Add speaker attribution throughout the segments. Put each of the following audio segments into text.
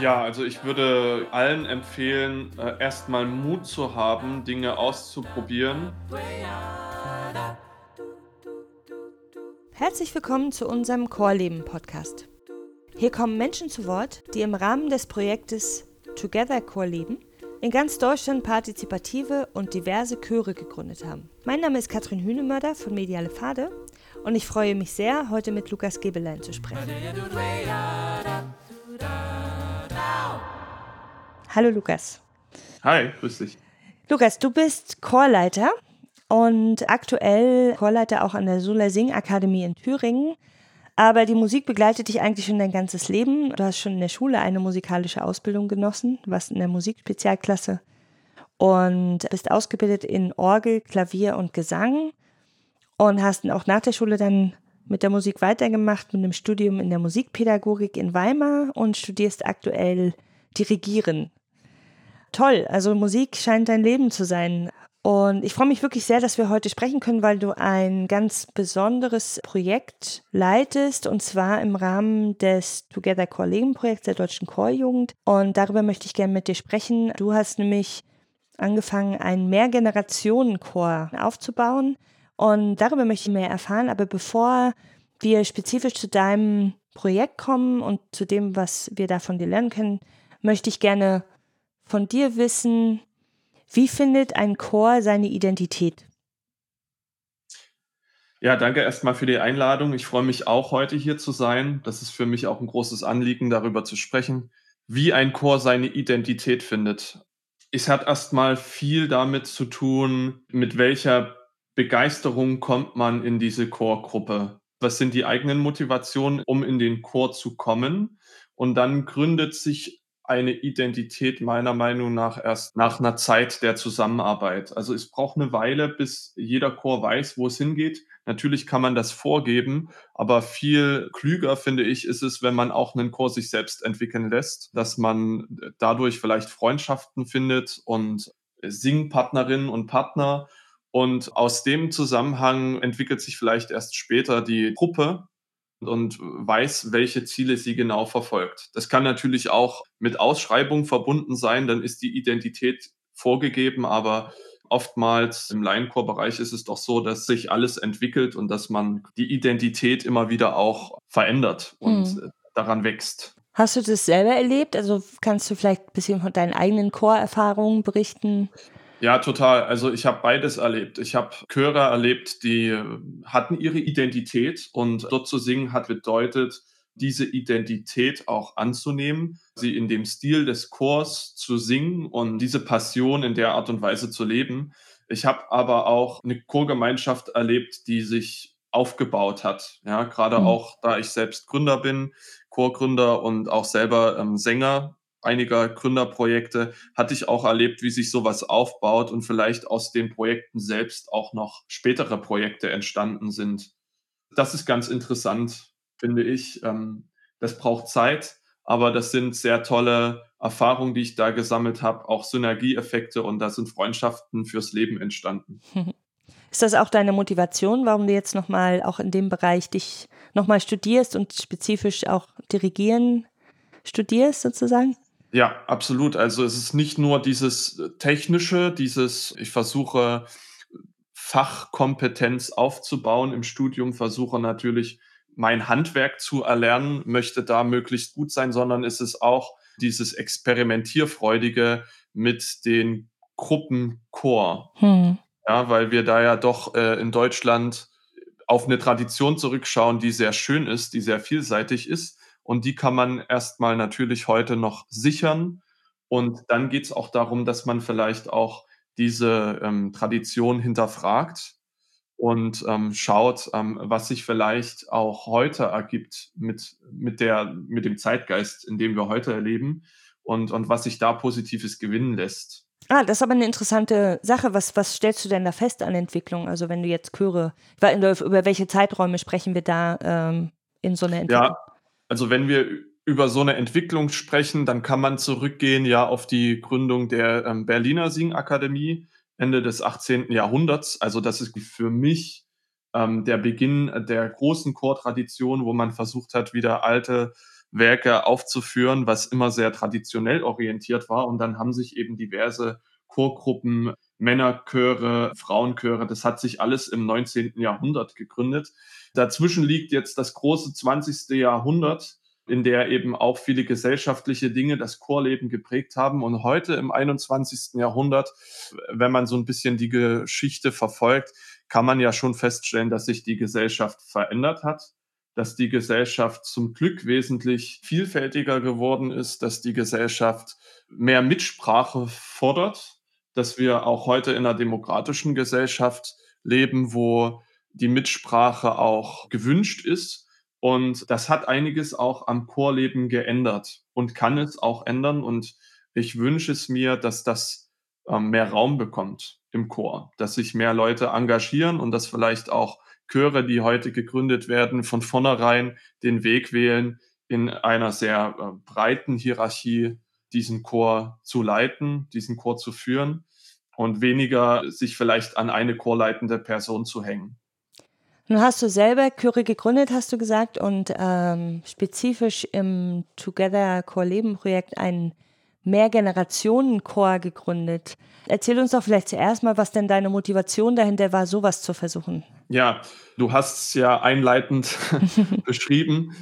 Speaker 1: Ja, also ich würde allen empfehlen, äh, erstmal Mut zu haben, Dinge auszuprobieren.
Speaker 2: Herzlich willkommen zu unserem Chorleben Podcast. Hier kommen Menschen zu Wort, die im Rahmen des Projektes Together Chorleben in ganz Deutschland partizipative und diverse Chöre gegründet haben. Mein Name ist Katrin Hühnemörder von Mediale Pfade und ich freue mich sehr, heute mit Lukas Gebelein zu sprechen. Hallo Lukas.
Speaker 1: Hi, grüß dich.
Speaker 2: Lukas, du bist Chorleiter und aktuell Chorleiter auch an der Sula Sing Akademie in Thüringen. Aber die Musik begleitet dich eigentlich schon dein ganzes Leben. Du hast schon in der Schule eine musikalische Ausbildung genossen, warst in der Musikspezialklasse und bist ausgebildet in Orgel, Klavier und Gesang und hast auch nach der Schule dann mit der Musik weitergemacht, mit einem Studium in der Musikpädagogik in Weimar und studierst aktuell Dirigieren toll. Also Musik scheint dein Leben zu sein. Und ich freue mich wirklich sehr, dass wir heute sprechen können, weil du ein ganz besonderes Projekt leitest und zwar im Rahmen des Together Core Leben Projekts der Deutschen Chorjugend. Und darüber möchte ich gerne mit dir sprechen. Du hast nämlich angefangen, einen Mehrgenerationenchor aufzubauen und darüber möchte ich mehr erfahren. Aber bevor wir spezifisch zu deinem Projekt kommen und zu dem, was wir da von dir lernen können, möchte ich gerne von dir wissen, wie findet ein Chor seine Identität?
Speaker 1: Ja, danke erstmal für die Einladung. Ich freue mich auch, heute hier zu sein. Das ist für mich auch ein großes Anliegen, darüber zu sprechen, wie ein Chor seine Identität findet. Es hat erstmal viel damit zu tun, mit welcher Begeisterung kommt man in diese Chorgruppe. Was sind die eigenen Motivationen, um in den Chor zu kommen? Und dann gründet sich eine Identität meiner Meinung nach erst nach einer Zeit der Zusammenarbeit. Also es braucht eine Weile, bis jeder Chor weiß, wo es hingeht. Natürlich kann man das vorgeben, aber viel klüger finde ich ist es, wenn man auch einen Chor sich selbst entwickeln lässt, dass man dadurch vielleicht Freundschaften findet und Singpartnerinnen und Partner. Und aus dem Zusammenhang entwickelt sich vielleicht erst später die Gruppe, und weiß, welche Ziele sie genau verfolgt. Das kann natürlich auch mit Ausschreibung verbunden sein, dann ist die Identität vorgegeben, aber oftmals im Laienchorbereich ist es doch so, dass sich alles entwickelt und dass man die Identität immer wieder auch verändert und mhm. daran wächst.
Speaker 2: Hast du das selber erlebt? Also kannst du vielleicht ein bisschen von deinen eigenen Chorerfahrungen berichten?
Speaker 1: Ja, total. Also ich habe beides erlebt. Ich habe Chöre erlebt, die hatten ihre Identität und dort zu singen hat bedeutet, diese Identität auch anzunehmen, sie in dem Stil des Chors zu singen und diese Passion in der Art und Weise zu leben. Ich habe aber auch eine Chorgemeinschaft erlebt, die sich aufgebaut hat. Ja, gerade mhm. auch da ich selbst Gründer bin, Chorgründer und auch selber ähm, Sänger einiger Gründerprojekte hatte ich auch erlebt, wie sich sowas aufbaut und vielleicht aus den Projekten selbst auch noch spätere Projekte entstanden sind. Das ist ganz interessant, finde ich. Ähm, das braucht Zeit, aber das sind sehr tolle Erfahrungen, die ich da gesammelt habe, auch Synergieeffekte und da sind Freundschaften fürs Leben entstanden.
Speaker 2: Ist das auch deine Motivation, warum du jetzt nochmal auch in dem Bereich dich nochmal studierst und spezifisch auch dirigieren studierst sozusagen?
Speaker 1: Ja, absolut. Also es ist nicht nur dieses äh, technische, dieses, ich versuche Fachkompetenz aufzubauen im Studium, versuche natürlich mein Handwerk zu erlernen, möchte da möglichst gut sein, sondern es ist auch dieses Experimentierfreudige mit den Gruppenchor. Hm. Ja, weil wir da ja doch äh, in Deutschland auf eine Tradition zurückschauen, die sehr schön ist, die sehr vielseitig ist und die kann man erstmal natürlich heute noch sichern. Und dann geht es auch darum, dass man vielleicht auch diese ähm, Tradition hinterfragt und ähm, schaut, ähm, was sich vielleicht auch heute ergibt mit, mit, der, mit dem Zeitgeist, in dem wir heute erleben und, und was sich da Positives gewinnen lässt.
Speaker 2: Ah, das ist aber eine interessante Sache. Was, was stellst du denn da fest an Entwicklung? Also wenn du jetzt Chöre, über welche Zeiträume sprechen wir da ähm, in so einer Entwicklung?
Speaker 1: Ja, also wenn wir über so eine Entwicklung sprechen, dann kann man zurückgehen ja auf die Gründung der ähm, Berliner Singakademie Ende des 18. Jahrhunderts. Also das ist für mich ähm, der Beginn der großen Chortradition, wo man versucht hat, wieder alte Werke aufzuführen, was immer sehr traditionell orientiert war. Und dann haben sich eben diverse Chorgruppen, Männerchöre, Frauenchöre, das hat sich alles im 19. Jahrhundert gegründet. Dazwischen liegt jetzt das große 20. Jahrhundert, in der eben auch viele gesellschaftliche Dinge das Chorleben geprägt haben. Und heute im 21. Jahrhundert, wenn man so ein bisschen die Geschichte verfolgt, kann man ja schon feststellen, dass sich die Gesellschaft verändert hat, dass die Gesellschaft zum Glück wesentlich vielfältiger geworden ist, dass die Gesellschaft mehr Mitsprache fordert, dass wir auch heute in einer demokratischen Gesellschaft leben, wo die Mitsprache auch gewünscht ist. Und das hat einiges auch am Chorleben geändert und kann es auch ändern. Und ich wünsche es mir, dass das ähm, mehr Raum bekommt im Chor, dass sich mehr Leute engagieren und dass vielleicht auch Chöre, die heute gegründet werden, von vornherein den Weg wählen, in einer sehr äh, breiten Hierarchie diesen Chor zu leiten, diesen Chor zu führen und weniger sich vielleicht an eine chorleitende Person zu hängen.
Speaker 2: Nun hast du selber Chöre gegründet, hast du gesagt, und ähm, spezifisch im Together Chor Leben Projekt einen Mehrgenerationen-Chor gegründet. Erzähl uns doch vielleicht zuerst mal, was denn deine Motivation dahinter war, sowas zu versuchen.
Speaker 1: Ja, du hast es ja einleitend beschrieben.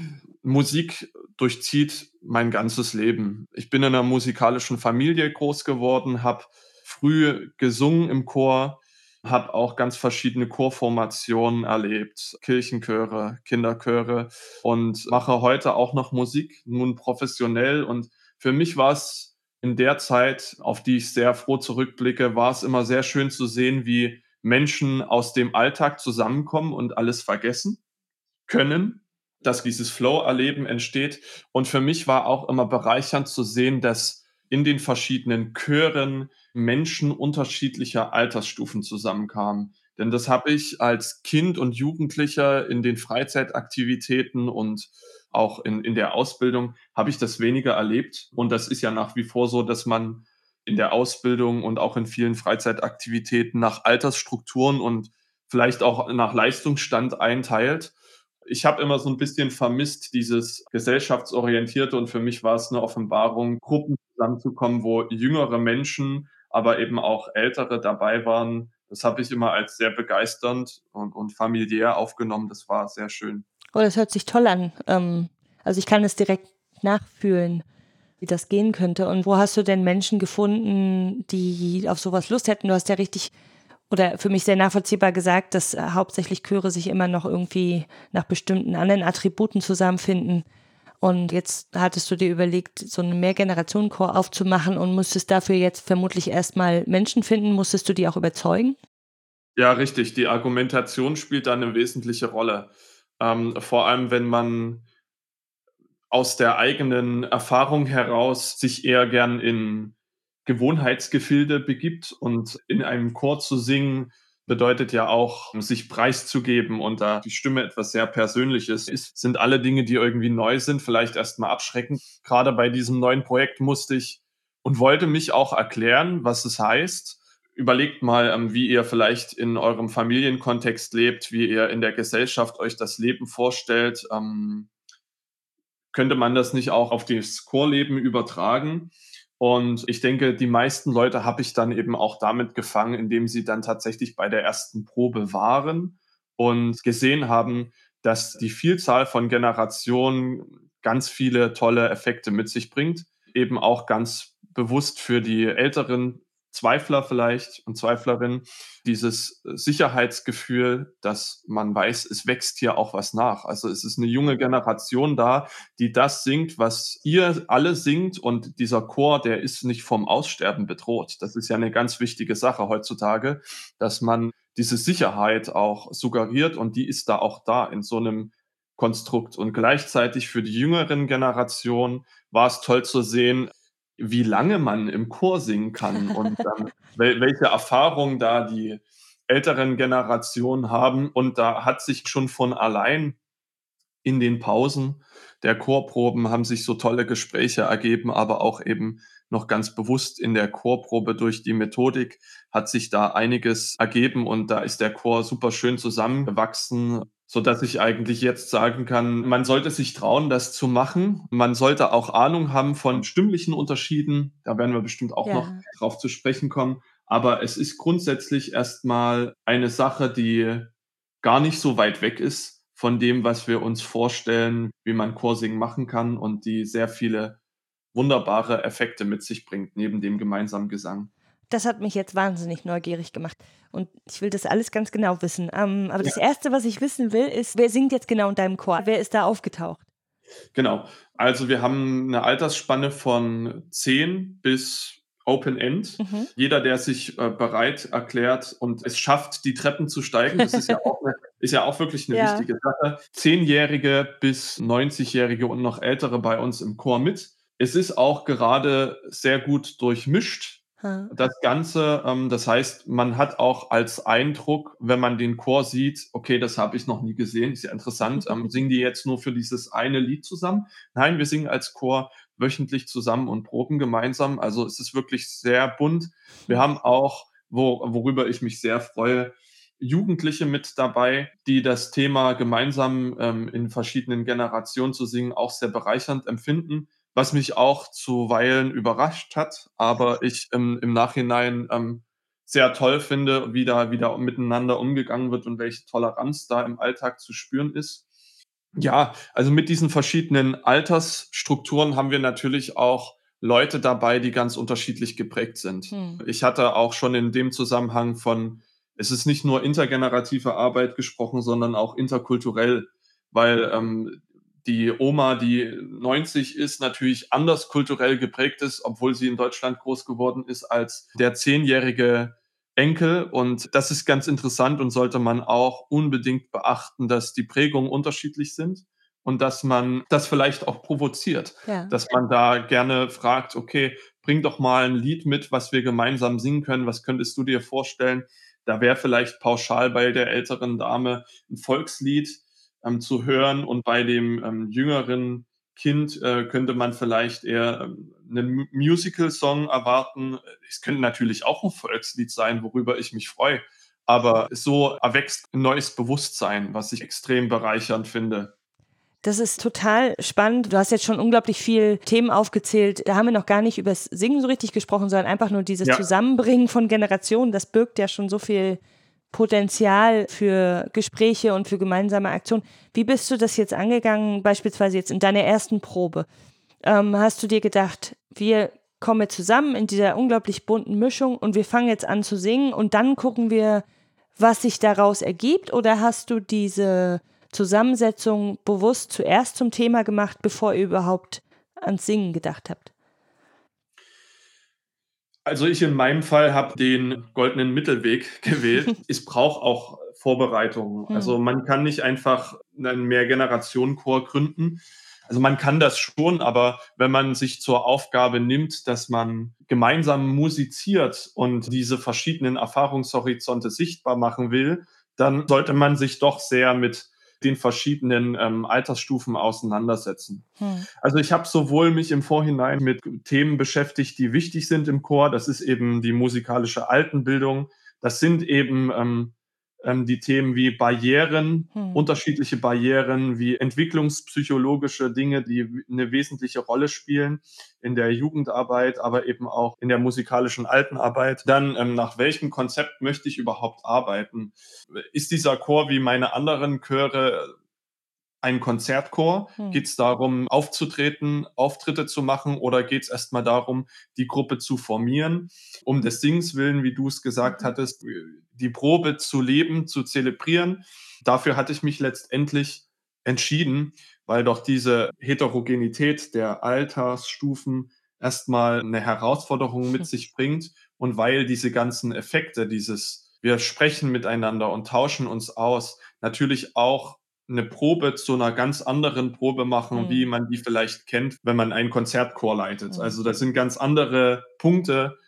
Speaker 1: Musik durchzieht mein ganzes Leben. Ich bin in einer musikalischen Familie groß geworden, habe früh gesungen im Chor, habe auch ganz verschiedene Chorformationen erlebt, Kirchenchöre, Kinderchöre und mache heute auch noch Musik, nun professionell. Und für mich war es in der Zeit, auf die ich sehr froh zurückblicke, war es immer sehr schön zu sehen, wie Menschen aus dem Alltag zusammenkommen und alles vergessen können, dass dieses Flow-Erleben entsteht. Und für mich war auch immer bereichernd zu sehen, dass in den verschiedenen Chören Menschen unterschiedlicher Altersstufen zusammenkamen. Denn das habe ich als Kind und Jugendlicher in den Freizeitaktivitäten und auch in, in der Ausbildung habe ich das weniger erlebt. Und das ist ja nach wie vor so, dass man in der Ausbildung und auch in vielen Freizeitaktivitäten nach Altersstrukturen und vielleicht auch nach Leistungsstand einteilt. Ich habe immer so ein bisschen vermisst, dieses gesellschaftsorientierte und für mich war es eine Offenbarung, Gruppen zusammenzukommen, wo jüngere Menschen, aber eben auch ältere dabei waren. Das habe ich immer als sehr begeisternd und, und familiär aufgenommen. Das war sehr schön.
Speaker 2: Oh, das hört sich toll an. Ähm, also ich kann es direkt nachfühlen wie das gehen könnte. Und wo hast du denn Menschen gefunden, die auf sowas Lust hätten? Du hast ja richtig oder für mich sehr nachvollziehbar gesagt, dass äh, hauptsächlich Chöre sich immer noch irgendwie nach bestimmten anderen Attributen zusammenfinden. Und jetzt hattest du dir überlegt, so einen Mehrgenerationenchor aufzumachen und musstest dafür jetzt vermutlich erstmal Menschen finden. Musstest du die auch überzeugen?
Speaker 1: Ja, richtig. Die Argumentation spielt da eine wesentliche Rolle. Ähm, vor allem, wenn man aus der eigenen Erfahrung heraus sich eher gern in Gewohnheitsgefilde begibt und in einem Chor zu singen bedeutet ja auch, sich preiszugeben und da die Stimme etwas sehr Persönliches ist, sind alle Dinge, die irgendwie neu sind, vielleicht erstmal abschreckend. Gerade bei diesem neuen Projekt musste ich und wollte mich auch erklären, was es heißt. Überlegt mal, ähm, wie ihr vielleicht in eurem Familienkontext lebt, wie ihr in der Gesellschaft euch das Leben vorstellt. Ähm, könnte man das nicht auch auf das Chorleben übertragen? Und ich denke, die meisten Leute habe ich dann eben auch damit gefangen, indem sie dann tatsächlich bei der ersten Probe waren und gesehen haben, dass die Vielzahl von Generationen ganz viele tolle Effekte mit sich bringt. Eben auch ganz bewusst für die älteren Zweifler vielleicht und Zweiflerinnen dieses Sicherheitsgefühl, dass man weiß, es wächst hier auch was nach. Also es ist eine junge Generation da, die das singt, was ihr alle singt und dieser Chor, der ist nicht vom Aussterben bedroht. Das ist ja eine ganz wichtige Sache heutzutage, dass man diese Sicherheit auch suggeriert und die ist da auch da in so einem Konstrukt. Und gleichzeitig für die jüngeren Generationen war es toll zu sehen, wie lange man im Chor singen kann und ähm, wel welche Erfahrungen da die älteren Generationen haben. Und da hat sich schon von allein in den Pausen der Chorproben haben sich so tolle Gespräche ergeben, aber auch eben noch ganz bewusst in der Chorprobe durch die Methodik hat sich da einiges ergeben und da ist der Chor super schön zusammengewachsen, so dass ich eigentlich jetzt sagen kann, man sollte sich trauen, das zu machen. Man sollte auch Ahnung haben von stimmlichen Unterschieden. Da werden wir bestimmt auch ja. noch drauf zu sprechen kommen. Aber es ist grundsätzlich erstmal eine Sache, die gar nicht so weit weg ist von dem, was wir uns vorstellen, wie man Chorsingen machen kann und die sehr viele wunderbare Effekte mit sich bringt, neben dem gemeinsamen Gesang.
Speaker 2: Das hat mich jetzt wahnsinnig neugierig gemacht. Und ich will das alles ganz genau wissen. Ähm, aber ja. das Erste, was ich wissen will, ist, wer singt jetzt genau in deinem Chor? Wer ist da aufgetaucht?
Speaker 1: Genau. Also wir haben eine Altersspanne von 10 bis Open End. Mhm. Jeder, der sich äh, bereit erklärt und es schafft, die Treppen zu steigen, das ist ja auch, eine, ist ja auch wirklich eine ja. wichtige Sache. Zehnjährige bis 90-Jährige und noch ältere bei uns im Chor mit. Es ist auch gerade sehr gut durchmischt das Ganze, ähm, das heißt, man hat auch als Eindruck, wenn man den Chor sieht, okay, das habe ich noch nie gesehen, ist ja interessant, ähm, singen die jetzt nur für dieses eine Lied zusammen? Nein, wir singen als Chor wöchentlich zusammen und proben gemeinsam. Also es ist wirklich sehr bunt. Wir haben auch, wo, worüber ich mich sehr freue, Jugendliche mit dabei, die das Thema gemeinsam ähm, in verschiedenen Generationen zu singen auch sehr bereichernd empfinden was mich auch zuweilen überrascht hat, aber ich ähm, im Nachhinein ähm, sehr toll finde, wie da wieder miteinander umgegangen wird und welche Toleranz da im Alltag zu spüren ist. Ja, also mit diesen verschiedenen Altersstrukturen haben wir natürlich auch Leute dabei, die ganz unterschiedlich geprägt sind. Hm. Ich hatte auch schon in dem Zusammenhang von, es ist nicht nur intergenerative Arbeit gesprochen, sondern auch interkulturell, weil ähm, die Oma, die 90 ist, natürlich anders kulturell geprägt ist, obwohl sie in Deutschland groß geworden ist, als der zehnjährige Enkel. Und das ist ganz interessant und sollte man auch unbedingt beachten, dass die Prägungen unterschiedlich sind und dass man das vielleicht auch provoziert. Ja. Dass man da gerne fragt, okay, bring doch mal ein Lied mit, was wir gemeinsam singen können. Was könntest du dir vorstellen? Da wäre vielleicht pauschal bei der älteren Dame ein Volkslied ähm, zu hören. Und bei dem ähm, jüngeren Kind äh, könnte man vielleicht eher ähm, einen Musical-Song erwarten. Es könnte natürlich auch ein Volkslied sein, worüber ich mich freue. Aber so erwächst ein neues Bewusstsein, was ich extrem bereichernd finde.
Speaker 2: Das ist total spannend. Du hast jetzt schon unglaublich viel Themen aufgezählt. Da haben wir noch gar nicht über das Singen so richtig gesprochen, sondern einfach nur dieses ja. Zusammenbringen von Generationen. Das birgt ja schon so viel Potenzial für Gespräche und für gemeinsame Aktionen. Wie bist du das jetzt angegangen, beispielsweise jetzt in deiner ersten Probe? Ähm, hast du dir gedacht, wir kommen zusammen in dieser unglaublich bunten Mischung und wir fangen jetzt an zu singen und dann gucken wir, was sich daraus ergibt? Oder hast du diese Zusammensetzung bewusst zuerst zum Thema gemacht, bevor ihr überhaupt ans Singen gedacht habt?
Speaker 1: Also ich in meinem Fall habe den goldenen Mittelweg gewählt. es braucht auch Vorbereitungen. Hm. Also man kann nicht einfach einen Mehrgenerationenchor gründen. Also man kann das schon, aber wenn man sich zur Aufgabe nimmt, dass man gemeinsam musiziert und diese verschiedenen Erfahrungshorizonte sichtbar machen will, dann sollte man sich doch sehr mit den verschiedenen ähm, Altersstufen auseinandersetzen. Hm. Also ich habe sowohl mich im Vorhinein mit Themen beschäftigt, die wichtig sind im Chor. Das ist eben die musikalische Altenbildung. Das sind eben ähm, ähm, die Themen wie Barrieren, hm. unterschiedliche Barrieren, wie entwicklungspsychologische Dinge, die eine wesentliche Rolle spielen in der Jugendarbeit, aber eben auch in der musikalischen Altenarbeit. Dann, ähm, nach welchem Konzept möchte ich überhaupt arbeiten? Ist dieser Chor wie meine anderen Chöre ein Konzertchor? Hm. Geht es darum, aufzutreten, Auftritte zu machen oder geht es erstmal darum, die Gruppe zu formieren, um des Singens willen, wie du es gesagt mhm. hattest, die Probe zu leben, zu zelebrieren? Dafür hatte ich mich letztendlich entschieden, weil doch diese Heterogenität der Altersstufen erstmal eine Herausforderung mit sich bringt und weil diese ganzen Effekte, dieses wir sprechen miteinander und tauschen uns aus, natürlich auch eine Probe zu einer ganz anderen Probe machen, mhm. wie man die vielleicht kennt, wenn man einen Konzertchor leitet. Mhm. Also das sind ganz andere Punkte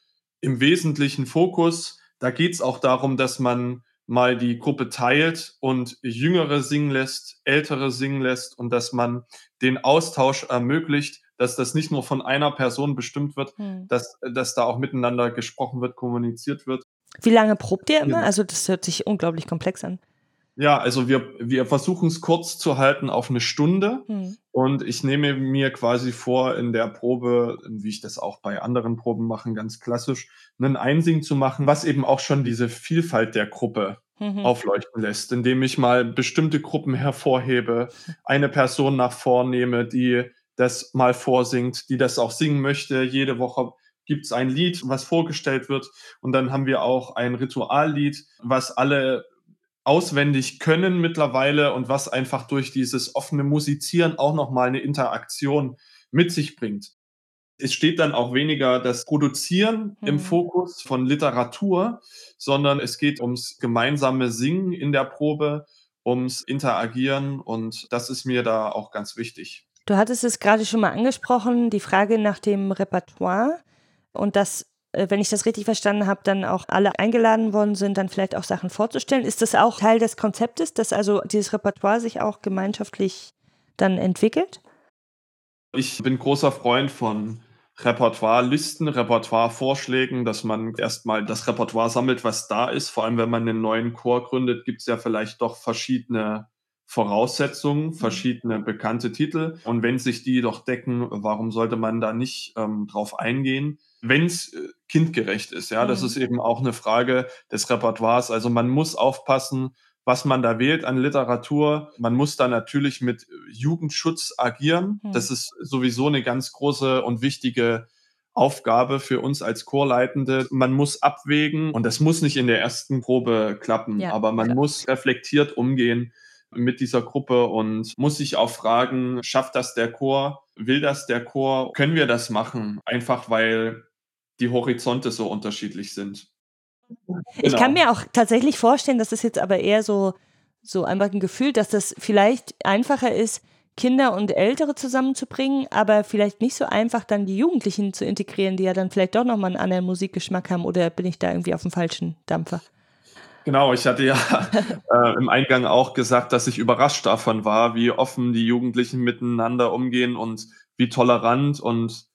Speaker 1: im wesentlichen Fokus. Da geht es auch darum, dass man mal die Gruppe teilt und Jüngere singen lässt, Ältere singen lässt und dass man den Austausch ermöglicht, dass das nicht nur von einer Person bestimmt wird, mhm. dass, dass da auch miteinander gesprochen wird, kommuniziert wird.
Speaker 2: Wie lange probt ihr immer?
Speaker 1: Genau.
Speaker 2: Also das hört sich unglaublich komplex an.
Speaker 1: Ja, also wir, wir versuchen es kurz zu halten auf eine Stunde.
Speaker 2: Hm.
Speaker 1: Und ich nehme mir quasi vor, in der Probe, wie ich das auch bei anderen Proben mache, ganz klassisch, einen Einsing zu machen, was eben auch schon diese Vielfalt der Gruppe
Speaker 2: Mhm.
Speaker 1: aufleuchten lässt, indem ich mal bestimmte Gruppen hervorhebe, eine Person nach vornehme, die das mal vorsingt, die das auch singen möchte. Jede Woche gibt es ein Lied, was vorgestellt wird. Und dann haben wir auch ein Rituallied, was alle auswendig können mittlerweile und was einfach durch dieses offene Musizieren auch nochmal eine Interaktion mit sich bringt. Es steht dann auch weniger das Produzieren
Speaker 2: Mhm.
Speaker 1: im Fokus von Literatur, sondern es geht ums gemeinsame Singen in der Probe, ums Interagieren und das ist mir da auch ganz wichtig.
Speaker 2: Du hattest es gerade schon mal angesprochen, die Frage nach dem Repertoire und dass, wenn ich das richtig verstanden habe, dann auch alle eingeladen worden sind, dann vielleicht auch Sachen vorzustellen. Ist das auch Teil des Konzeptes, dass also dieses Repertoire sich auch gemeinschaftlich dann entwickelt?
Speaker 1: Ich bin großer Freund von Repertoirelisten, Repertoirevorschlägen, dass man erstmal das Repertoire sammelt, was da ist. Vor allem, wenn man einen neuen Chor gründet, gibt es ja vielleicht doch verschiedene Voraussetzungen, verschiedene bekannte Titel. Und wenn sich die doch decken, warum sollte man da nicht ähm, drauf eingehen? Wenn es äh, kindgerecht ist, ja, das
Speaker 2: Mhm.
Speaker 1: ist eben auch eine Frage des Repertoires. Also man muss aufpassen, was man da wählt an Literatur. Man muss da natürlich mit Jugendschutz agieren.
Speaker 2: Hm.
Speaker 1: Das ist sowieso eine ganz große und wichtige Aufgabe für uns als Chorleitende. Man muss abwägen und das muss nicht in der ersten Probe klappen,
Speaker 2: Ja,
Speaker 1: aber man
Speaker 2: klar.
Speaker 1: muss reflektiert umgehen mit dieser Gruppe und muss sich auch fragen, schafft das der Chor? Will das der Chor? Können wir das machen? Einfach weil die Horizonte so unterschiedlich sind.
Speaker 2: Ich kann
Speaker 1: Genau.
Speaker 2: mir auch tatsächlich vorstellen, dass das jetzt aber eher so, so einfach ein Gefühl, dass das vielleicht einfacher ist, Kinder und Ältere zusammenzubringen, aber vielleicht nicht so einfach dann die Jugendlichen zu integrieren, die ja dann vielleicht doch nochmal einen anderen Musikgeschmack haben oder bin ich da irgendwie auf dem falschen Dampfer?
Speaker 1: Genau, ich hatte ja äh, im Eingang auch gesagt, dass ich überrascht davon war, wie offen die Jugendlichen miteinander umgehen und wie tolerant und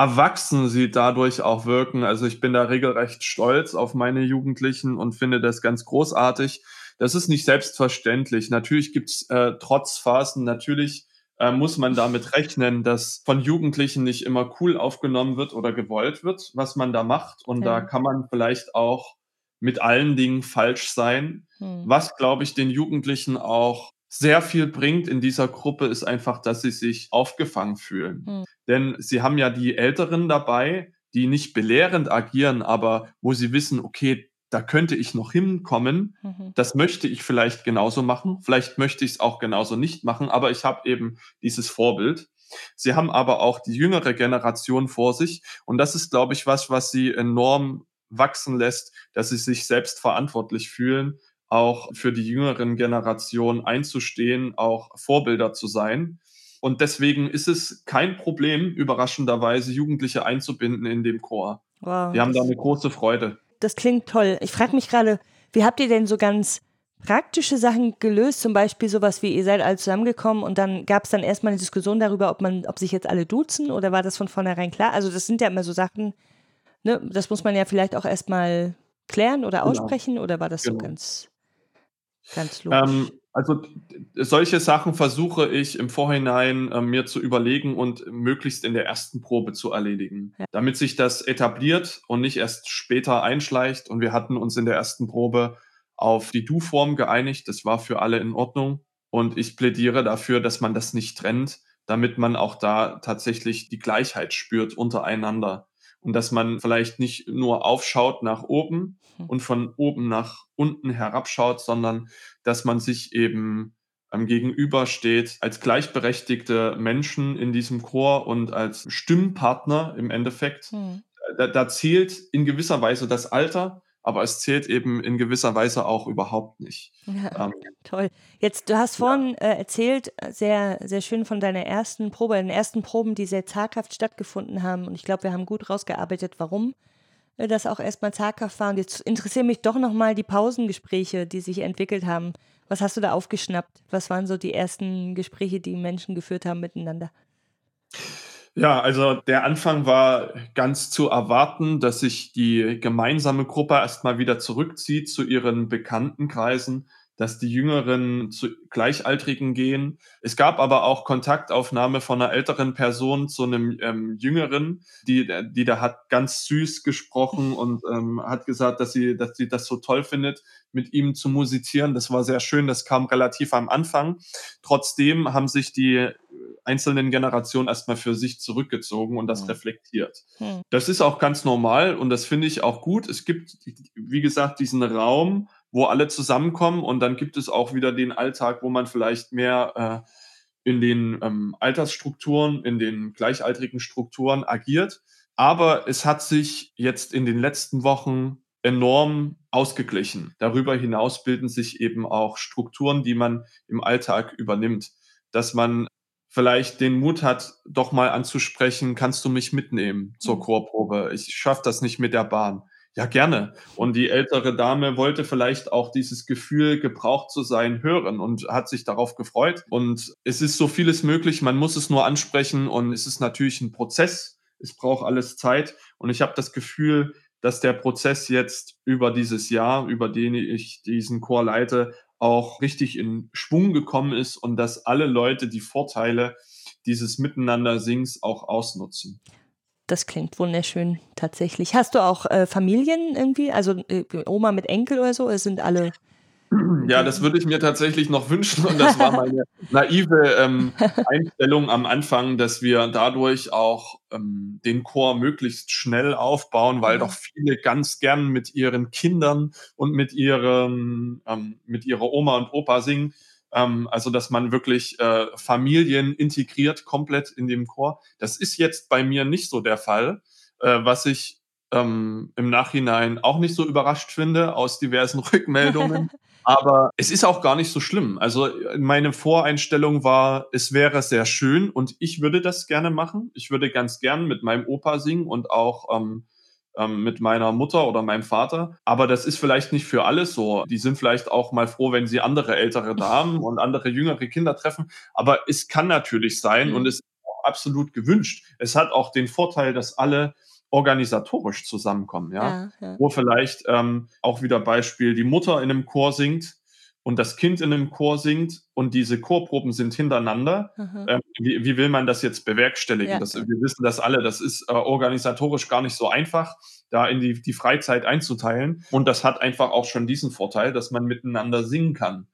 Speaker 1: erwachsen sie dadurch auch wirken. Also ich bin da regelrecht stolz auf meine Jugendlichen und finde das ganz großartig. Das ist nicht selbstverständlich. Natürlich gibt's äh, Trotzphasen, natürlich äh, muss man damit rechnen, dass von Jugendlichen nicht immer cool aufgenommen wird oder gewollt wird, was man da macht. Und da
Speaker 2: Ja.
Speaker 1: kann man vielleicht auch mit allen Dingen falsch sein.
Speaker 2: Hm.
Speaker 1: Was, glaube ich, den Jugendlichen auch sehr viel bringt in dieser Gruppe, ist einfach, dass sie sich aufgefangen fühlen.
Speaker 2: Hm.
Speaker 1: Denn sie haben ja die Älteren dabei, die nicht belehrend agieren, aber wo sie wissen, okay, da könnte ich noch hinkommen.
Speaker 2: Mhm.
Speaker 1: Das möchte ich vielleicht genauso machen. Vielleicht möchte ich es auch genauso nicht machen, aber ich habe eben dieses Vorbild. Sie haben aber auch die jüngere Generation vor sich. Und das ist, glaube ich, was, was sie enorm wachsen lässt, dass sie sich selbst verantwortlich fühlen, auch für die jüngeren Generationen einzustehen, auch Vorbilder zu sein. Und deswegen ist es kein Problem, überraschenderweise Jugendliche einzubinden in dem Chor.
Speaker 2: Wow,
Speaker 1: Die haben da eine große Freude.
Speaker 2: das klingt toll. Ich frage mich gerade, wie habt ihr denn so ganz praktische Sachen gelöst? Zum Beispiel sowas wie, ihr seid alle zusammengekommen und dann gab es dann erstmal eine Diskussion darüber, ob man, ob sich jetzt alle duzen oder war das von vornherein klar? Also das sind ja immer so Sachen, ne, das muss man ja vielleicht auch erstmal klären oder
Speaker 1: Genau.
Speaker 2: aussprechen oder war das so
Speaker 1: Genau.
Speaker 2: ganz, ganz logisch?
Speaker 1: Ähm, also solche Sachen versuche ich im Vorhinein äh, mir zu überlegen und möglichst in der ersten Probe zu erledigen,
Speaker 2: Ja.
Speaker 1: damit sich das etabliert und nicht erst später einschleicht. Und wir hatten uns in der ersten Probe auf die Du-Form geeinigt. Das war für alle in Ordnung. Und ich plädiere dafür, dass man das nicht trennt, damit man auch da tatsächlich die Gleichheit spürt untereinander. Und dass man vielleicht nicht nur aufschaut nach oben
Speaker 2: Hm.
Speaker 1: und von oben nach unten herabschaut, sondern dass man sich eben ähm, gegenübersteht als gleichberechtigte Menschen in diesem Chor und als Stimmpartner im Endeffekt.
Speaker 2: Hm.
Speaker 1: Da, da zählt in gewisser Weise das Alter, aber es zählt eben in gewisser Weise auch überhaupt nicht.
Speaker 2: Ja,
Speaker 1: Ähm,
Speaker 2: toll. Jetzt, du hast vorhin äh, erzählt, äh, sehr, sehr schön von deiner ersten Probe, den ersten Proben, die sehr zaghaft stattgefunden haben. Und ich glaube, wir haben gut rausgearbeitet, warum äh, das auch erstmal zaghaft war. Und jetzt interessieren mich doch nochmal die Pausengespräche, die sich entwickelt haben. Was hast du da aufgeschnappt? Was waren so die ersten Gespräche, die Menschen geführt haben miteinander?
Speaker 1: Ja, also der Anfang war ganz zu erwarten, dass sich die gemeinsame Gruppe erst mal wieder zurückzieht zu ihren Bekanntenkreisen, dass die Jüngeren zu Gleichaltrigen gehen. Es gab aber auch Kontaktaufnahme von einer älteren Person zu einem ähm, Jüngeren, die die da hat ganz süß gesprochen und, ähm, hat gesagt, dass sie dass sie das so toll findet, mit ihm zu musizieren. Das war sehr schön, das kam relativ am Anfang. Trotzdem haben sich die einzelnen Generationen erstmal für sich zurückgezogen und das mhm. reflektiert. Mhm. Das ist auch ganz normal und das finde ich auch gut. Es gibt, wie gesagt, diesen Raum, wo alle zusammenkommen und dann gibt es auch wieder den Alltag, wo man vielleicht mehr äh, in den ähm, Altersstrukturen, in den gleichaltrigen Strukturen agiert. Aber es hat sich jetzt in den letzten Wochen enorm ausgeglichen. Darüber hinaus bilden sich eben auch Strukturen, die man im Alltag übernimmt, dass man vielleicht den Mut hat, doch mal anzusprechen, kannst du mich mitnehmen zur mhm. Chorprobe? Ich schaffe das nicht mit der Bahn. Ja, gerne. Und die ältere Dame wollte vielleicht auch dieses Gefühl, gebraucht zu sein, hören und hat sich darauf gefreut. Und es ist so vieles möglich, man muss es nur ansprechen und es ist natürlich ein Prozess. Es braucht alles Zeit. Und ich habe das Gefühl, dass der Prozess jetzt über dieses Jahr, über den ich diesen Chor leite, auch richtig in Schwung gekommen ist und dass alle Leute die Vorteile dieses Miteinander-Sings auch ausnutzen.
Speaker 2: Das klingt wunderschön, tatsächlich. Hast du auch äh, Familien irgendwie? Also äh, Oma mit Enkel oder so? Es sind alle
Speaker 1: ja, das würde ich mir tatsächlich noch wünschen und das war meine naive ähm, Einstellung am Anfang, dass wir dadurch auch ähm, den Chor möglichst schnell aufbauen, weil mhm. doch viele ganz gern mit ihren Kindern und mit ihrem ähm, mit ihrer Oma und Opa singen. Ähm, also dass man wirklich äh, Familien integriert komplett in dem Chor. Das ist jetzt bei mir nicht so der Fall, äh, was ich ähm, im Nachhinein auch nicht so überrascht finde aus diversen Rückmeldungen. Aber es ist auch gar nicht so schlimm. Also meine Voreinstellung war, es wäre sehr schön und ich würde das gerne machen. Ich würde ganz gern mit meinem Opa singen und auch ähm, ähm, mit meiner Mutter oder meinem Vater. Aber das ist vielleicht nicht für alles so. Die sind vielleicht auch mal froh, wenn sie andere ältere Damen und andere jüngere Kinder treffen. Aber es kann natürlich sein mhm. und es ist auch absolut gewünscht. Es hat auch den Vorteil, dass alle organisatorisch zusammenkommen, ja. ja, ja. Wo vielleicht ähm, auch wieder Beispiel, die Mutter in einem Chor singt und das Kind in einem Chor singt und diese Chorproben sind hintereinander. Ähm, wie, wie, will man das jetzt bewerkstelligen? Ja. Das, wir wissen das alle, das ist äh, organisatorisch gar nicht so einfach, da in die, die Freizeit einzuteilen. Und das hat einfach auch schon diesen Vorteil, dass man miteinander singen kann.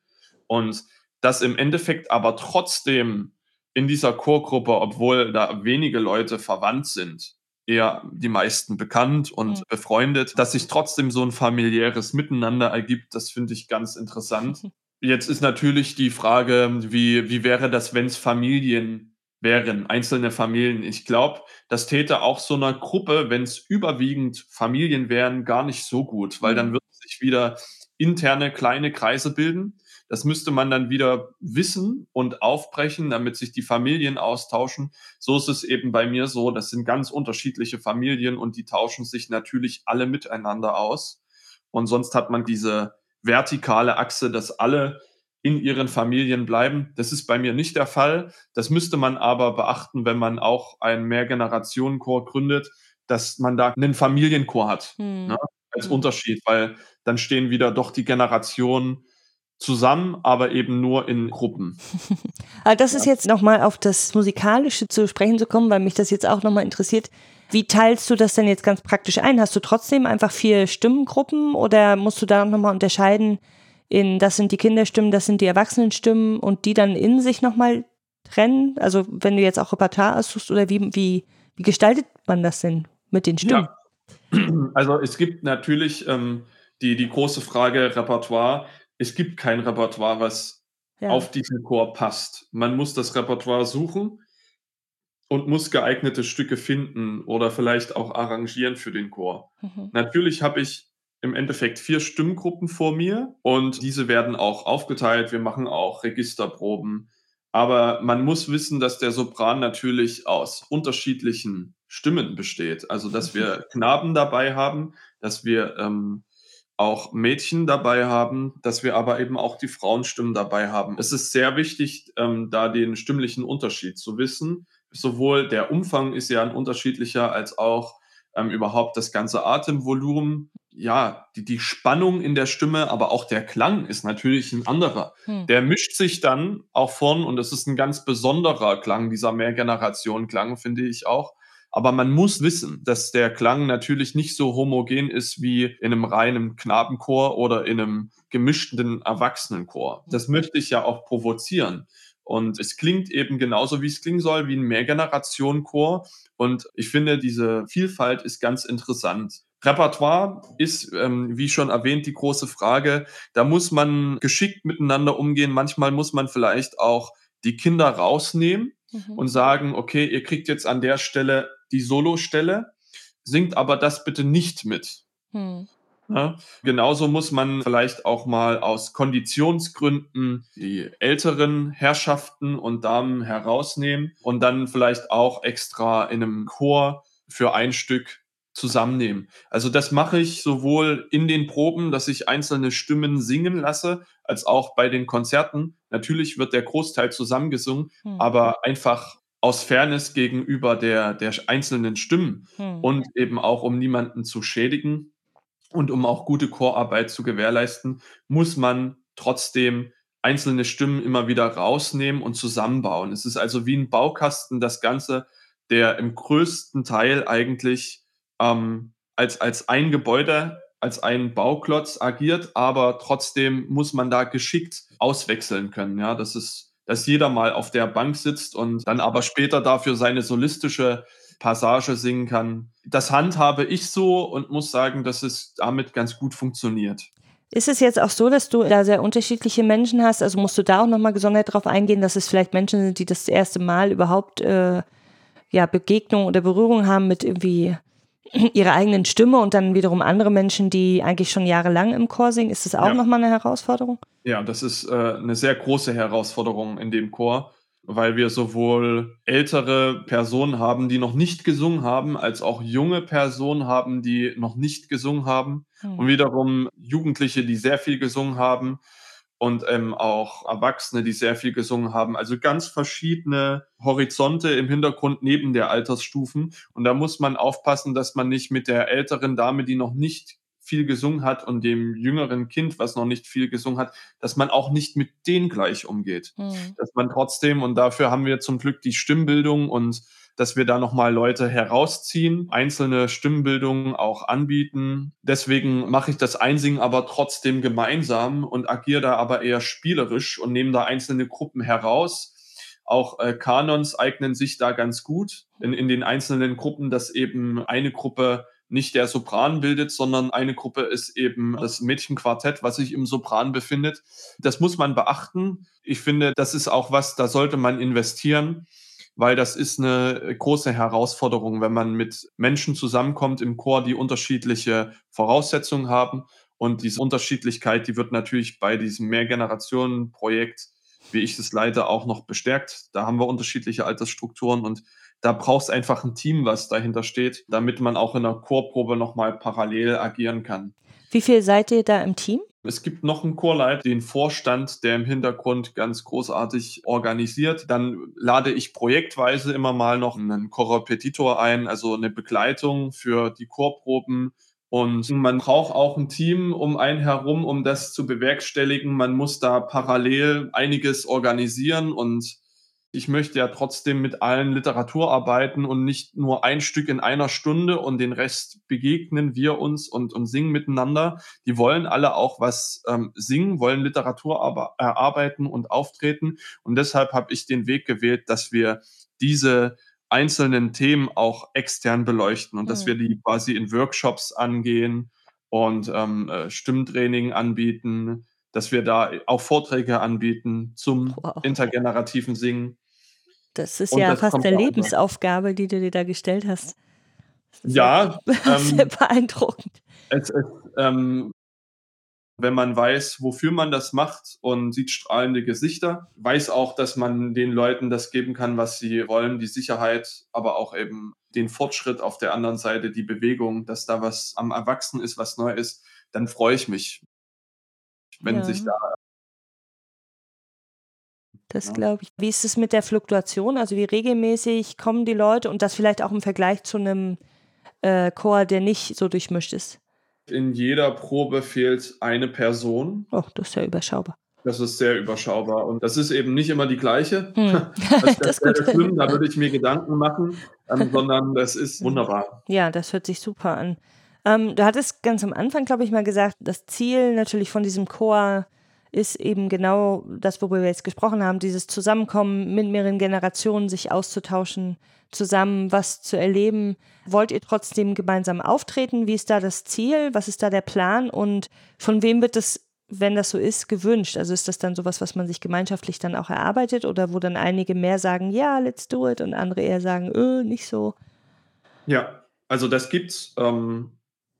Speaker 1: Und dass im Endeffekt aber trotzdem in dieser Chorgruppe, obwohl da wenige Leute verwandt sind, eher die meisten bekannt und mhm. befreundet, dass sich trotzdem so ein familiäres Miteinander ergibt, das finde ich ganz interessant. Jetzt ist natürlich die Frage, wie, wie wäre das, wenn es Familien wären, einzelne Familien. Ich glaube, das täte auch so einer Gruppe, wenn es überwiegend Familien wären, gar nicht so gut, weil dann mhm. würden sich wieder interne kleine Kreise bilden das müsste man dann wieder wissen und aufbrechen, damit sich die Familien austauschen. So ist es eben bei mir so. Das sind ganz unterschiedliche Familien und die tauschen sich natürlich alle miteinander aus. Und sonst hat man diese vertikale Achse, dass alle in ihren Familien bleiben. Das ist bei mir nicht der Fall. Das müsste man aber beachten, wenn man auch einen Mehrgenerationenchor gründet, dass man da einen Familienchor hat. Hm. Ne, als hm. Unterschied, weil dann stehen wieder doch die Generationen zusammen, aber eben nur in Gruppen.
Speaker 2: das ist jetzt nochmal auf das Musikalische zu sprechen zu kommen, weil mich das jetzt auch nochmal interessiert. Wie teilst du das denn jetzt ganz praktisch ein? Hast du trotzdem einfach vier Stimmengruppen oder musst du da nochmal unterscheiden in, das sind die Kinderstimmen, das sind die Erwachsenenstimmen und die dann in sich nochmal trennen? Also wenn du jetzt auch Repertoire aussuchst oder wie, wie, wie gestaltet man das denn mit den Stimmen?
Speaker 1: Ja. Also es gibt natürlich ähm, die, die große Frage Repertoire es gibt kein Repertoire, was ja. auf diesen Chor passt. Man muss das Repertoire suchen und muss geeignete Stücke finden oder vielleicht auch arrangieren für den Chor. Mhm. Natürlich habe ich im Endeffekt vier Stimmgruppen vor mir und diese werden auch aufgeteilt. Wir machen auch Registerproben. Aber man muss wissen, dass der Sopran natürlich aus unterschiedlichen Stimmen besteht. Also, dass wir Knaben dabei haben, dass wir ähm, auch Mädchen dabei haben, dass wir aber eben auch die Frauenstimmen dabei haben. Es ist sehr wichtig, ähm, da den stimmlichen Unterschied zu wissen. sowohl der Umfang ist ja ein unterschiedlicher als auch ähm, überhaupt das ganze Atemvolumen. Ja, die, die Spannung in der Stimme, aber auch der Klang ist natürlich ein anderer. Hm. Der mischt sich dann auch vorn und es ist ein ganz besonderer Klang, dieser Mehrgeneration-Klang, finde ich auch. Aber man muss wissen, dass der Klang natürlich nicht so homogen ist wie in einem reinen Knabenchor oder in einem gemischten Erwachsenenchor. Das möchte ich ja auch provozieren. Und es klingt eben genauso, wie es klingen soll, wie ein Mehrgenerationenchor. Und ich finde, diese Vielfalt ist ganz interessant. Repertoire ist, ähm, wie schon erwähnt, die große Frage. Da muss man geschickt miteinander umgehen. Manchmal muss man vielleicht auch die Kinder rausnehmen mhm. und sagen, okay, ihr kriegt jetzt an der Stelle die Solostelle, singt aber das bitte nicht mit. Mhm. Ja, genauso muss man vielleicht auch mal aus Konditionsgründen die älteren Herrschaften und Damen herausnehmen und dann vielleicht auch extra in einem Chor für ein Stück zusammennehmen. Also das mache ich sowohl in den Proben, dass ich einzelne Stimmen singen lasse, als auch bei den Konzerten. Natürlich wird der Großteil zusammengesungen, hm. aber einfach aus Fairness gegenüber der, der einzelnen Stimmen hm. und eben auch um niemanden zu schädigen, und um auch gute Chorarbeit zu gewährleisten, muss man trotzdem einzelne Stimmen immer wieder rausnehmen und zusammenbauen. Es ist also wie ein Baukasten, das Ganze, der im größten Teil eigentlich ähm, als, als ein Gebäude, als ein Bauklotz agiert, aber trotzdem muss man da geschickt auswechseln können. Ja, das ist, dass jeder mal auf der Bank sitzt und dann aber später dafür seine solistische Passage singen kann. Das handhabe ich so und muss sagen, dass es damit ganz gut funktioniert.
Speaker 2: Ist es jetzt auch so, dass du da sehr unterschiedliche Menschen hast? Also musst du da auch nochmal gesondert darauf eingehen, dass es vielleicht Menschen sind, die das erste Mal überhaupt äh, ja, Begegnung oder Berührung haben mit irgendwie ihrer eigenen Stimme und dann wiederum andere Menschen, die eigentlich schon jahrelang im Chor singen. Ist das auch ja. nochmal eine Herausforderung?
Speaker 1: Ja, das ist äh, eine sehr große Herausforderung in dem Chor weil wir sowohl ältere Personen haben, die noch nicht gesungen haben, als auch junge Personen haben, die noch nicht gesungen haben. Mhm. Und wiederum Jugendliche, die sehr viel gesungen haben und ähm, auch Erwachsene, die sehr viel gesungen haben. Also ganz verschiedene Horizonte im Hintergrund neben der Altersstufen. Und da muss man aufpassen, dass man nicht mit der älteren Dame, die noch nicht viel gesungen hat und dem jüngeren Kind, was noch nicht viel gesungen hat, dass man auch nicht mit denen gleich umgeht. Mhm. Dass man trotzdem, und dafür haben wir zum Glück die Stimmbildung und dass wir da nochmal Leute herausziehen, einzelne Stimmbildungen auch anbieten. Deswegen mache ich das Einsingen aber trotzdem gemeinsam und agiere da aber eher spielerisch und nehme da einzelne Gruppen heraus. Auch äh, Kanons eignen sich da ganz gut in, in den einzelnen Gruppen, dass eben eine Gruppe nicht der Sopran bildet, sondern eine Gruppe ist eben das Mädchenquartett, was sich im Sopran befindet. Das muss man beachten. Ich finde, das ist auch was, da sollte man investieren, weil das ist eine große Herausforderung, wenn man mit Menschen zusammenkommt im Chor, die unterschiedliche Voraussetzungen haben. Und diese Unterschiedlichkeit, die wird natürlich bei diesem Mehrgenerationen-Projekt, wie ich es leite, auch noch bestärkt. Da haben wir unterschiedliche Altersstrukturen und da brauchst einfach ein Team, was dahinter steht, damit man auch in der Chorprobe nochmal parallel agieren kann.
Speaker 2: Wie viel seid ihr da im Team?
Speaker 1: Es gibt noch einen Chorleit, den Vorstand, der im Hintergrund ganz großartig organisiert. Dann lade ich projektweise immer mal noch einen Chorrepetitor ein, also eine Begleitung für die Chorproben. Und man braucht auch ein Team um einen herum, um das zu bewerkstelligen. Man muss da parallel einiges organisieren und ich möchte ja trotzdem mit allen Literatur arbeiten und nicht nur ein Stück in einer Stunde und den Rest begegnen wir uns und, und singen miteinander. Die wollen alle auch was ähm, singen, wollen Literatur erarbeiten und auftreten. Und deshalb habe ich den Weg gewählt, dass wir diese einzelnen Themen auch extern beleuchten und mhm. dass wir die quasi in Workshops angehen und ähm, äh, Stimmtraining anbieten, dass wir da auch Vorträge anbieten zum wow. intergenerativen Singen.
Speaker 2: Das ist und ja das fast eine Lebensaufgabe, die du dir da gestellt hast.
Speaker 1: Ja,
Speaker 2: sehr, sehr ähm, beeindruckend.
Speaker 1: Es, es, ähm, wenn man weiß, wofür man das macht und sieht strahlende Gesichter, weiß auch, dass man den Leuten das geben kann, was sie wollen, die Sicherheit, aber auch eben den Fortschritt auf der anderen Seite, die Bewegung, dass da was am Erwachsen ist, was neu ist, dann freue ich mich, wenn ja. sich da
Speaker 2: Das
Speaker 1: Ja.
Speaker 2: glaube ich. Wie ist es mit der Fluktuation? Also wie regelmäßig kommen die Leute und das vielleicht auch im Vergleich zu einem äh, Chor, der nicht so durchmischt ist?
Speaker 1: In jeder Probe fehlt eine Person.
Speaker 2: Oh, das ist ja überschaubar.
Speaker 1: Das ist sehr überschaubar. Und das ist eben nicht immer die gleiche.
Speaker 2: Hm.
Speaker 1: Das,
Speaker 2: Das
Speaker 1: wäre schlimm, da würde ich mir Gedanken machen, ähm, sondern das ist wunderbar.
Speaker 2: Ja, das hört sich super an. Ähm, du hattest ganz am Anfang, glaube ich, mal gesagt, das Ziel natürlich von diesem Chor ist eben genau das, worüber wir jetzt gesprochen haben, dieses Zusammenkommen mit mehreren Generationen, sich auszutauschen, zusammen was zu erleben. Wollt ihr trotzdem gemeinsam auftreten? Wie ist da das Ziel? Was ist da der Plan? Und von wem wird das, wenn das so ist, gewünscht? Also ist das dann sowas, was man sich gemeinschaftlich dann auch erarbeitet oder wo dann einige mehr sagen, ja, let's do it und andere eher sagen, öh, nicht so?
Speaker 1: Ja, also das gibt's, ähm,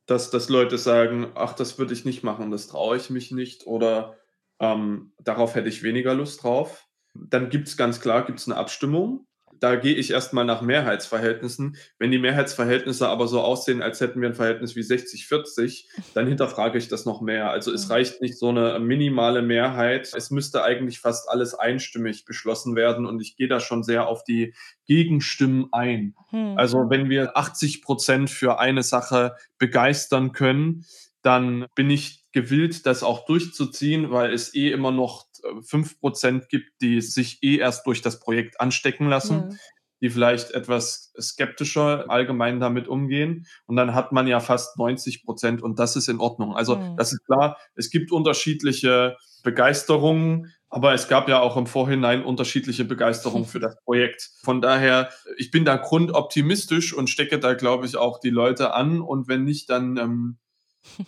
Speaker 1: dass, dass Leute sagen, ach, das würde ich nicht machen, das traue ich mich nicht oder ähm, darauf hätte ich weniger Lust drauf. Dann gibt es ganz klar, gibt eine Abstimmung. Da gehe ich erstmal nach Mehrheitsverhältnissen. Wenn die Mehrheitsverhältnisse aber so aussehen, als hätten wir ein Verhältnis wie 60-40, dann hinterfrage ich das noch mehr. Also es
Speaker 2: Mhm.
Speaker 1: reicht nicht so eine minimale Mehrheit. Es müsste eigentlich fast alles einstimmig beschlossen werden und ich gehe da schon sehr auf die Gegenstimmen ein.
Speaker 2: Hm.
Speaker 1: Also wenn wir 80 Prozent für eine Sache begeistern können, dann bin ich gewillt, das auch durchzuziehen, weil es eh immer noch äh, 5 Prozent gibt, die sich eh erst durch das Projekt anstecken lassen,
Speaker 2: Ja.
Speaker 1: die vielleicht etwas skeptischer allgemein damit umgehen. Und dann hat man ja fast 90 Prozent und das ist in Ordnung. Also
Speaker 2: Mhm.
Speaker 1: das ist klar, es gibt unterschiedliche Begeisterungen, aber es gab ja auch im Vorhinein unterschiedliche Begeisterung für das Projekt. Von daher, ich bin da grundoptimistisch und stecke da, glaube ich, auch die Leute an. Und wenn nicht, dann ähm,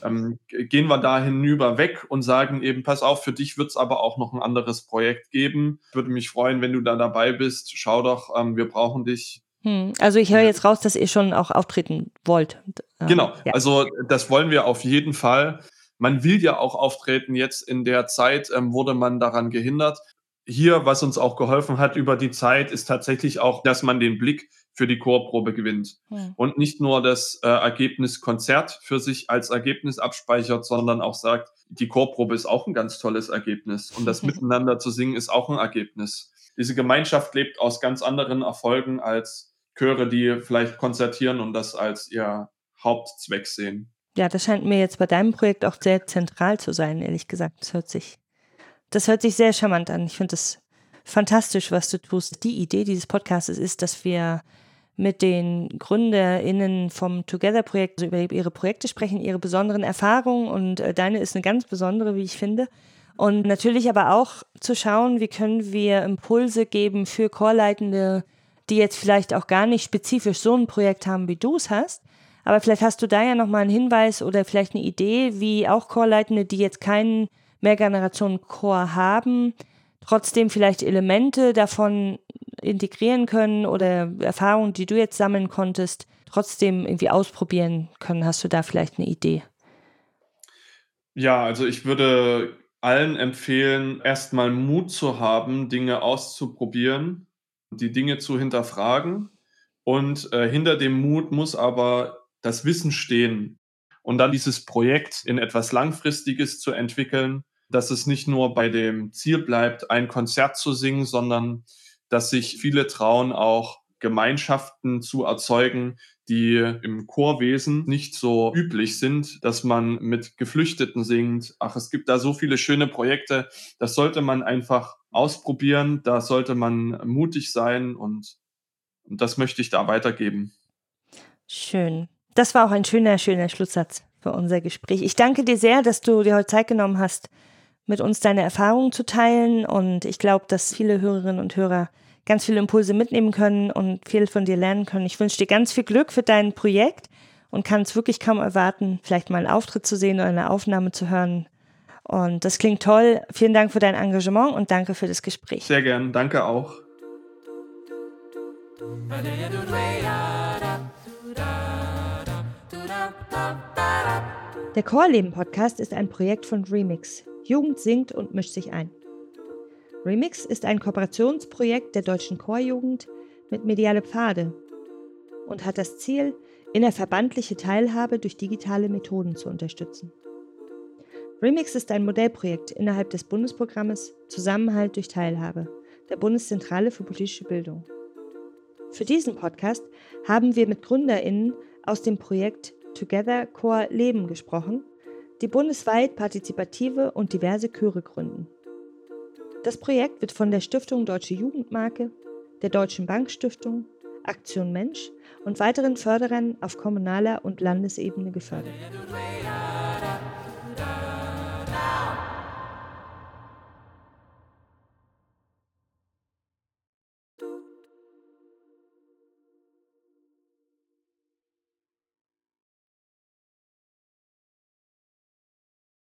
Speaker 1: ähm, gehen wir da hinüber weg und sagen eben, pass auf, für dich wird es aber auch noch ein anderes Projekt geben. Würde mich freuen, wenn du da dabei bist. Schau doch, ähm, wir brauchen dich.
Speaker 2: Hm. Also ich höre jetzt raus, dass ihr schon auch auftreten wollt. Ähm,
Speaker 1: Genau,
Speaker 2: Ja.
Speaker 1: also das wollen wir auf jeden Fall. Man will ja auch auftreten. Jetzt in der Zeit ähm, wurde man daran gehindert. Hier, was uns auch geholfen hat über die Zeit, ist tatsächlich auch, dass man den Blick für die Chorprobe gewinnt.
Speaker 2: Hm.
Speaker 1: und nicht nur das äh, Ergebnis Konzert für sich als Ergebnis abspeichert, sondern auch sagt, die Chorprobe ist auch ein ganz tolles Ergebnis und das Miteinander zu singen ist auch ein Ergebnis. Diese Gemeinschaft lebt aus ganz anderen Erfolgen als Chöre, die vielleicht konzertieren und das als ihr Hauptzweck sehen.
Speaker 2: Ja, das scheint mir jetzt bei deinem Projekt auch sehr zentral zu sein, ehrlich gesagt. Das hört sich, das hört sich sehr charmant an. Ich finde es fantastisch, was du tust. Die Idee dieses Podcasts ist, dass wir mit den GründerInnen vom Together-Projekt also über ihre Projekte sprechen, ihre besonderen Erfahrungen und äh, deine ist eine ganz besondere, wie ich finde. Und natürlich aber auch zu schauen, wie können wir Impulse geben für Chorleitende, die jetzt vielleicht auch gar nicht spezifisch so ein Projekt haben, wie du es hast. Aber vielleicht hast du da ja nochmal einen Hinweis oder vielleicht eine Idee, wie auch Chorleitende, die jetzt keinen Mehrgenerationen-Chor haben, trotzdem vielleicht Elemente davon integrieren können oder Erfahrungen, die du jetzt sammeln konntest, trotzdem irgendwie ausprobieren können. Hast du da vielleicht eine Idee?
Speaker 1: Ja, also ich würde allen empfehlen, erstmal Mut zu haben, Dinge auszuprobieren, die Dinge zu hinterfragen. Und äh, hinter dem Mut muss aber das Wissen stehen. Und dann dieses Projekt in etwas Langfristiges zu entwickeln, dass es nicht nur bei dem Ziel bleibt, ein Konzert zu singen, sondern dass sich viele trauen, auch Gemeinschaften zu erzeugen, die im Chorwesen nicht so üblich sind, dass man mit Geflüchteten singt. Ach, es gibt da so viele schöne Projekte. Das sollte man einfach ausprobieren. Da sollte man mutig sein und, und das möchte ich da weitergeben.
Speaker 2: Schön. Das war auch ein schöner, schöner Schlusssatz für unser Gespräch. Ich danke dir sehr, dass du dir heute Zeit genommen hast, mit uns deine Erfahrungen zu teilen. Und ich glaube, dass viele Hörerinnen und Hörer ganz viele Impulse mitnehmen können und viel von dir lernen können. Ich wünsche dir ganz viel Glück für dein Projekt und kann es wirklich kaum erwarten, vielleicht mal einen Auftritt zu sehen oder eine Aufnahme zu hören. Und das klingt toll. Vielen Dank für dein Engagement und danke für das Gespräch.
Speaker 1: Sehr gern. Danke auch.
Speaker 2: Der Chorleben-Podcast ist ein Projekt von Remix. Jugend singt und mischt sich ein. Remix ist ein Kooperationsprojekt der deutschen Chorjugend mit Mediale Pfade und hat das Ziel, innerverbandliche Teilhabe durch digitale Methoden zu unterstützen. Remix ist ein Modellprojekt innerhalb des Bundesprogrammes Zusammenhalt durch Teilhabe, der Bundeszentrale für politische Bildung. Für diesen Podcast haben wir mit GründerInnen aus dem Projekt Together Core Leben gesprochen, die bundesweit partizipative und diverse Chöre gründen. Das Projekt wird von der Stiftung Deutsche Jugendmarke, der Deutschen Bankstiftung, Aktion Mensch und weiteren Förderern auf kommunaler und Landesebene gefördert.